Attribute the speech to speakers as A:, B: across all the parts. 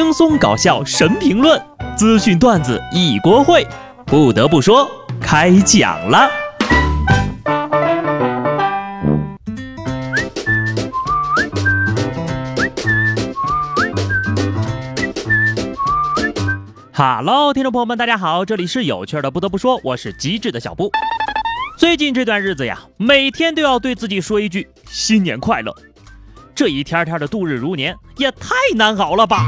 A: 轻松搞笑神评论，资讯段子一锅烩。不得不说，开讲了。哈喽，听众朋友们，大家好，这里是有趣的。不得不说，我是机智的小布。最近这段日子呀，每天都要对自己说一句新年快乐。这一天天的度日如年，也太难熬了吧！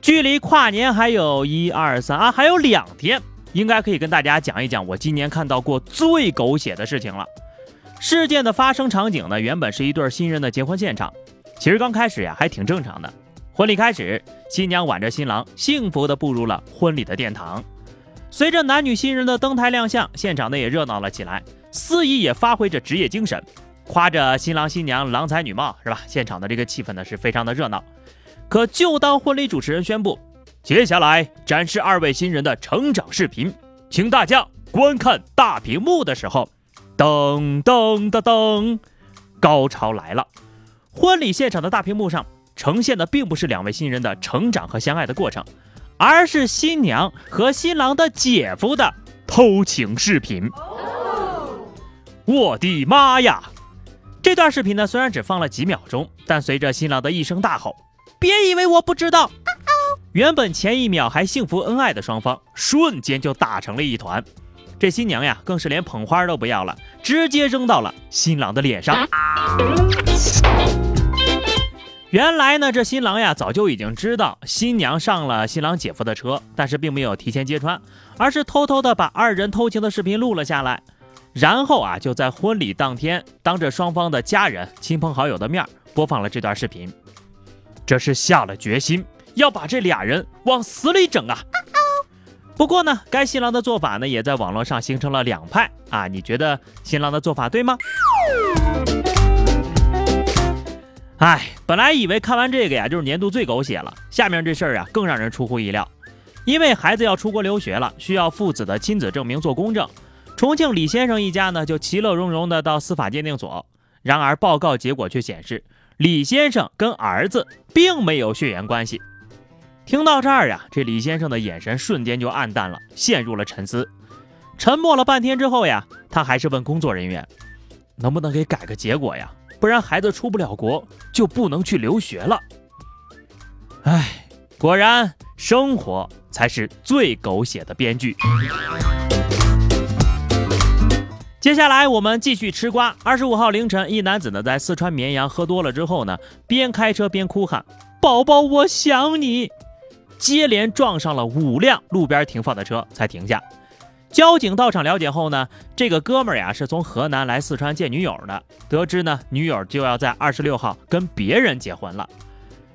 A: 距离跨年还有一二三啊，还有两天，应该可以跟大家讲一讲我今年看到过最狗血的事情了。事件的发生场景呢，原本是一对新人的结婚现场。其实刚开始呀，还挺正常的。婚礼开始，新娘挽着新郎，幸福的步入了婚礼的殿堂。随着男女新人的登台亮相，现场呢也热闹了起来，司仪也发挥着职业精神。夸着新郎新娘郎才女貌是吧？现场的这个气氛呢是非常的热闹。可就当婚礼主持人宣布接下来展示二位新人的成长视频，请大家观看大屏幕的时候，噔噔噔噔，高潮来了！婚礼现场的大屏幕上呈现的并不是两位新人的成长和相爱的过程，而是新娘和新郎的姐夫的偷情视频。我的妈呀！这段视频呢，虽然只放了几秒钟，但随着新郎的一声大吼：“别以为我不知道！”原本前一秒还幸福恩爱的双方，瞬间就打成了一团。这新娘呀，更是连捧花都不要了，直接扔到了新郎的脸上。原来呢，这新郎呀，早就已经知道新娘上了新郎姐夫的车，但是并没有提前揭穿，而是偷偷的把二人偷情的视频录了下来。然后啊，就在婚礼当天，当着双方的家人、亲朋好友的面播放了这段视频。这是下了决心要把这俩人往死里整啊！不过呢，该新郎的做法呢，也在网络上形成了两派啊。你觉得新郎的做法对吗？哎，本来以为看完这个呀，就是年度最狗血了。下面这事儿啊，更让人出乎意料，因为孩子要出国留学了，需要父子的亲子证明做公证。重庆李先生一家呢，就其乐融融的到司法鉴定所。然而报告结果却显示，李先生跟儿子并没有血缘关系。听到这儿呀，这李先生的眼神瞬间就暗淡了，陷入了沉思。沉默了半天之后呀，他还是问工作人员，能不能给改个结果呀？不然孩子出不了国，就不能去留学了。唉，果然生活才是最狗血的编剧。接下来我们继续吃瓜。二十五号凌晨，一男子呢在四川绵阳喝多了之后呢，边开车边哭喊：“宝宝，我想你！”接连撞上了五辆路边停放的车才停下。交警到场了解后呢，这个哥们儿呀是从河南来四川见女友的。得知呢女友就要在二十六号跟别人结婚了。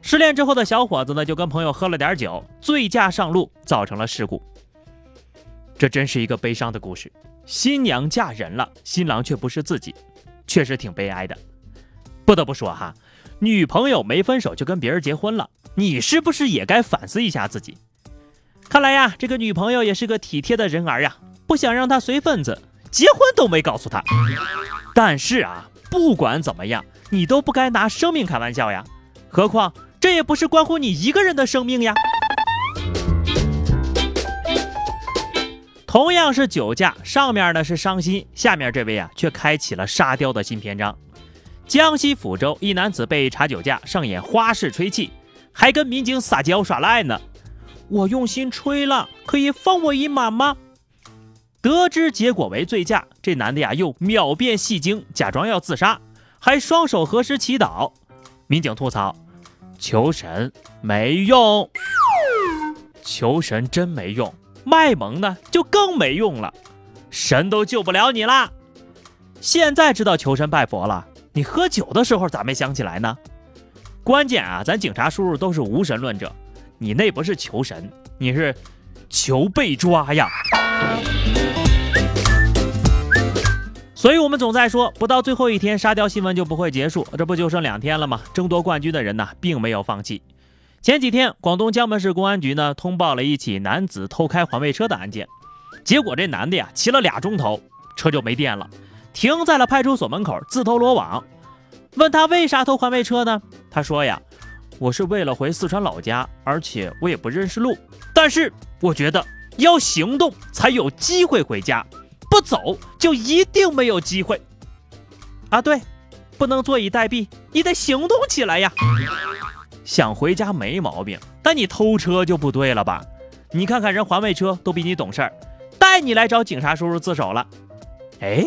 A: 失恋之后的小伙子呢就跟朋友喝了点酒，醉驾上路，造成了事故。这真是一个悲伤的故事。新娘嫁人了，新郎却不是自己，确实挺悲哀的。不得不说哈，女朋友没分手就跟别人结婚了，你是不是也该反思一下自己？看来呀，这个女朋友也是个体贴的人儿呀，不想让他随份子，结婚都没告诉他。但是啊，不管怎么样，你都不该拿生命开玩笑呀，何况这也不是关乎你一个人的生命呀。同样是酒驾，上面呢是伤心，下面这位啊却开启了沙雕的新篇章。江西抚州一男子被查酒驾，上演花式吹气，还跟民警撒娇耍赖呢。我用心吹了，可以放我一马吗？得知结果为醉驾，这男的呀又秒变戏精，假装要自杀，还双手合十祈祷。民警吐槽：求神没用，求神真没用。卖萌呢，就更没用了，神都救不了你啦！现在知道求神拜佛了，你喝酒的时候咋没想起来呢？关键啊，咱警察叔叔都是无神论者，你那不是求神，你是求被抓呀！所以我们总在说，不到最后一天，沙雕新闻就不会结束，这不就剩两天了吗？争夺冠军的人呢，并没有放弃。前几天，广东江门市公安局呢通报了一起男子偷开环卫车的案件，结果这男的呀骑了俩钟头，车就没电了，停在了派出所门口自投罗网。问他为啥偷环卫车呢？他说呀，我是为了回四川老家，而且我也不认识路。但是我觉得要行动才有机会回家，不走就一定没有机会。啊，对，不能坐以待毙，你得行动起来呀！想回家没毛病，但你偷车就不对了吧？你看看人环卫车都比你懂事儿，带你来找警察叔叔自首了。哎，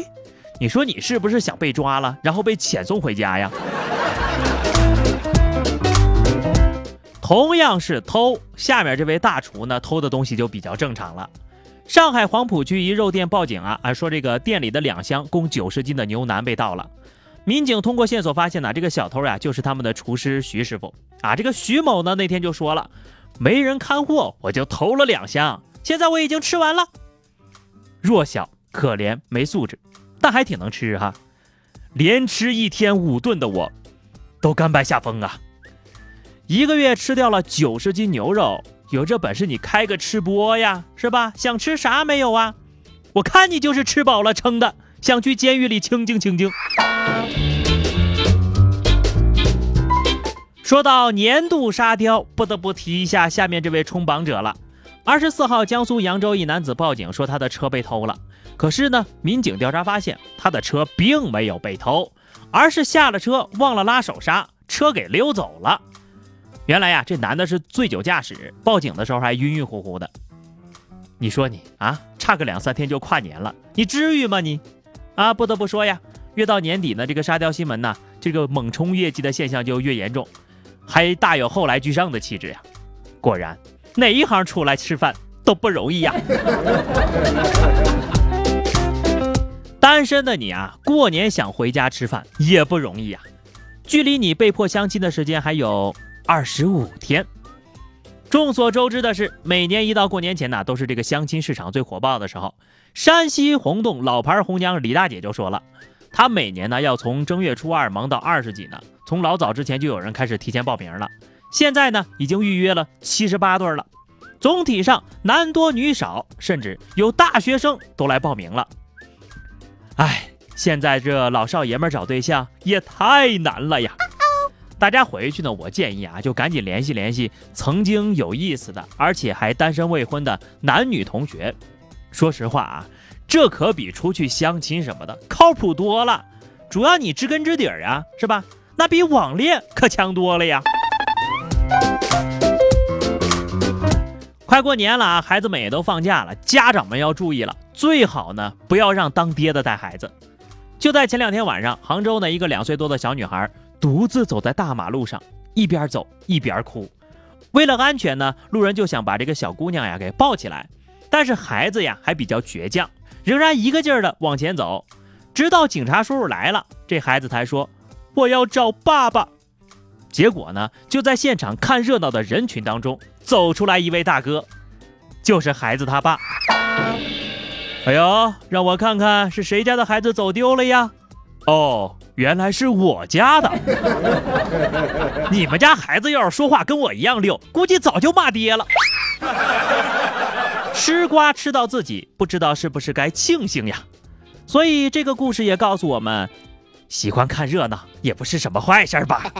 A: 你说你是不是想被抓了，然后被遣送回家呀？同样是偷，下面这位大厨呢偷的东西就比较正常了。上海黄浦区一肉店报警啊啊，说这个店里的两箱共九十斤的牛腩被盗了。民警通过线索发现呢，这个小偷呀就是他们的厨师徐师傅啊。这个徐某呢那天就说了，没人看货，我就偷了两箱，现在我已经吃完了。弱小、可怜、没素质，但还挺能吃哈。连吃一天五顿的我，都甘拜下风啊。一个月吃掉了九十斤牛肉，有这本事你开个吃播呀，是吧？想吃啥没有啊？我看你就是吃饱了撑的，想去监狱里清静清静。说到年度沙雕，不得不提一下下面这位冲榜者了。二十四号，江苏扬州一男子报警说他的车被偷了，可是呢，民警调查发现他的车并没有被偷，而是下了车忘了拉手刹，车给溜走了。原来呀，这男的是醉酒驾驶，报警的时候还晕晕乎乎的。你说你啊，差个两三天就跨年了，你至于吗你？啊，不得不说呀，越到年底呢，这个沙雕新闻呢，这个猛冲业绩的现象就越严重，还大有后来居上的气质呀。果然，哪一行出来吃饭都不容易呀。单身的你啊，过年想回家吃饭也不容易呀。距离你被迫相亲的时间还有。二十五天。众所周知的是，每年一到过年前呢，都是这个相亲市场最火爆的时候。山西洪洞老牌红娘李大姐就说了，他每年呢要从正月初二忙到二十几呢，从老早之前就有人开始提前报名了。现在呢，已经预约了七十八对了，总体上男多女少，甚至有大学生都来报名了。哎，现在这老少爷们找对象也太难了呀！大家回去呢，我建议啊，就赶紧联系联系曾经有意思的，而且还单身未婚的男女同学。说实话啊，这可比出去相亲什么的靠谱多了。主要你知根知底儿啊，是吧？那比网恋可强多了呀。快过年了啊，孩子们也都放假了，家长们要注意了，最好呢不要让当爹的带孩子。就在前两天晚上，杭州呢一个两岁多的小女孩。独自走在大马路上，一边走一边哭。为了安全呢，路人就想把这个小姑娘呀给抱起来，但是孩子呀还比较倔强，仍然一个劲儿的往前走。直到警察叔叔来了，这孩子才说：“我要找爸爸。”结果呢，就在现场看热闹的人群当中走出来一位大哥，就是孩子他爸。哎呦，让我看看是谁家的孩子走丢了呀？哦。原来是我家的，你们家孩子要是说话跟我一样溜，估计早就骂爹了。吃瓜吃到自己，不知道是不是该庆幸呀？所以这个故事也告诉我们，喜欢看热闹也不是什么坏事吧。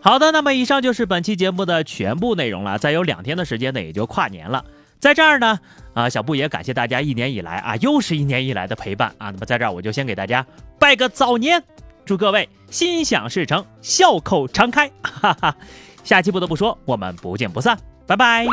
A: 好的，那么以上就是本期节目的全部内容了。再有两天的时间呢，也就跨年了。在这儿呢，啊，小布也感谢大家一年以来啊，又是一年以来的陪伴啊。那么在这儿我就先给大家拜个早年，祝各位心想事成，笑口常开。哈哈，下期不得不说，我们不见不散，拜拜。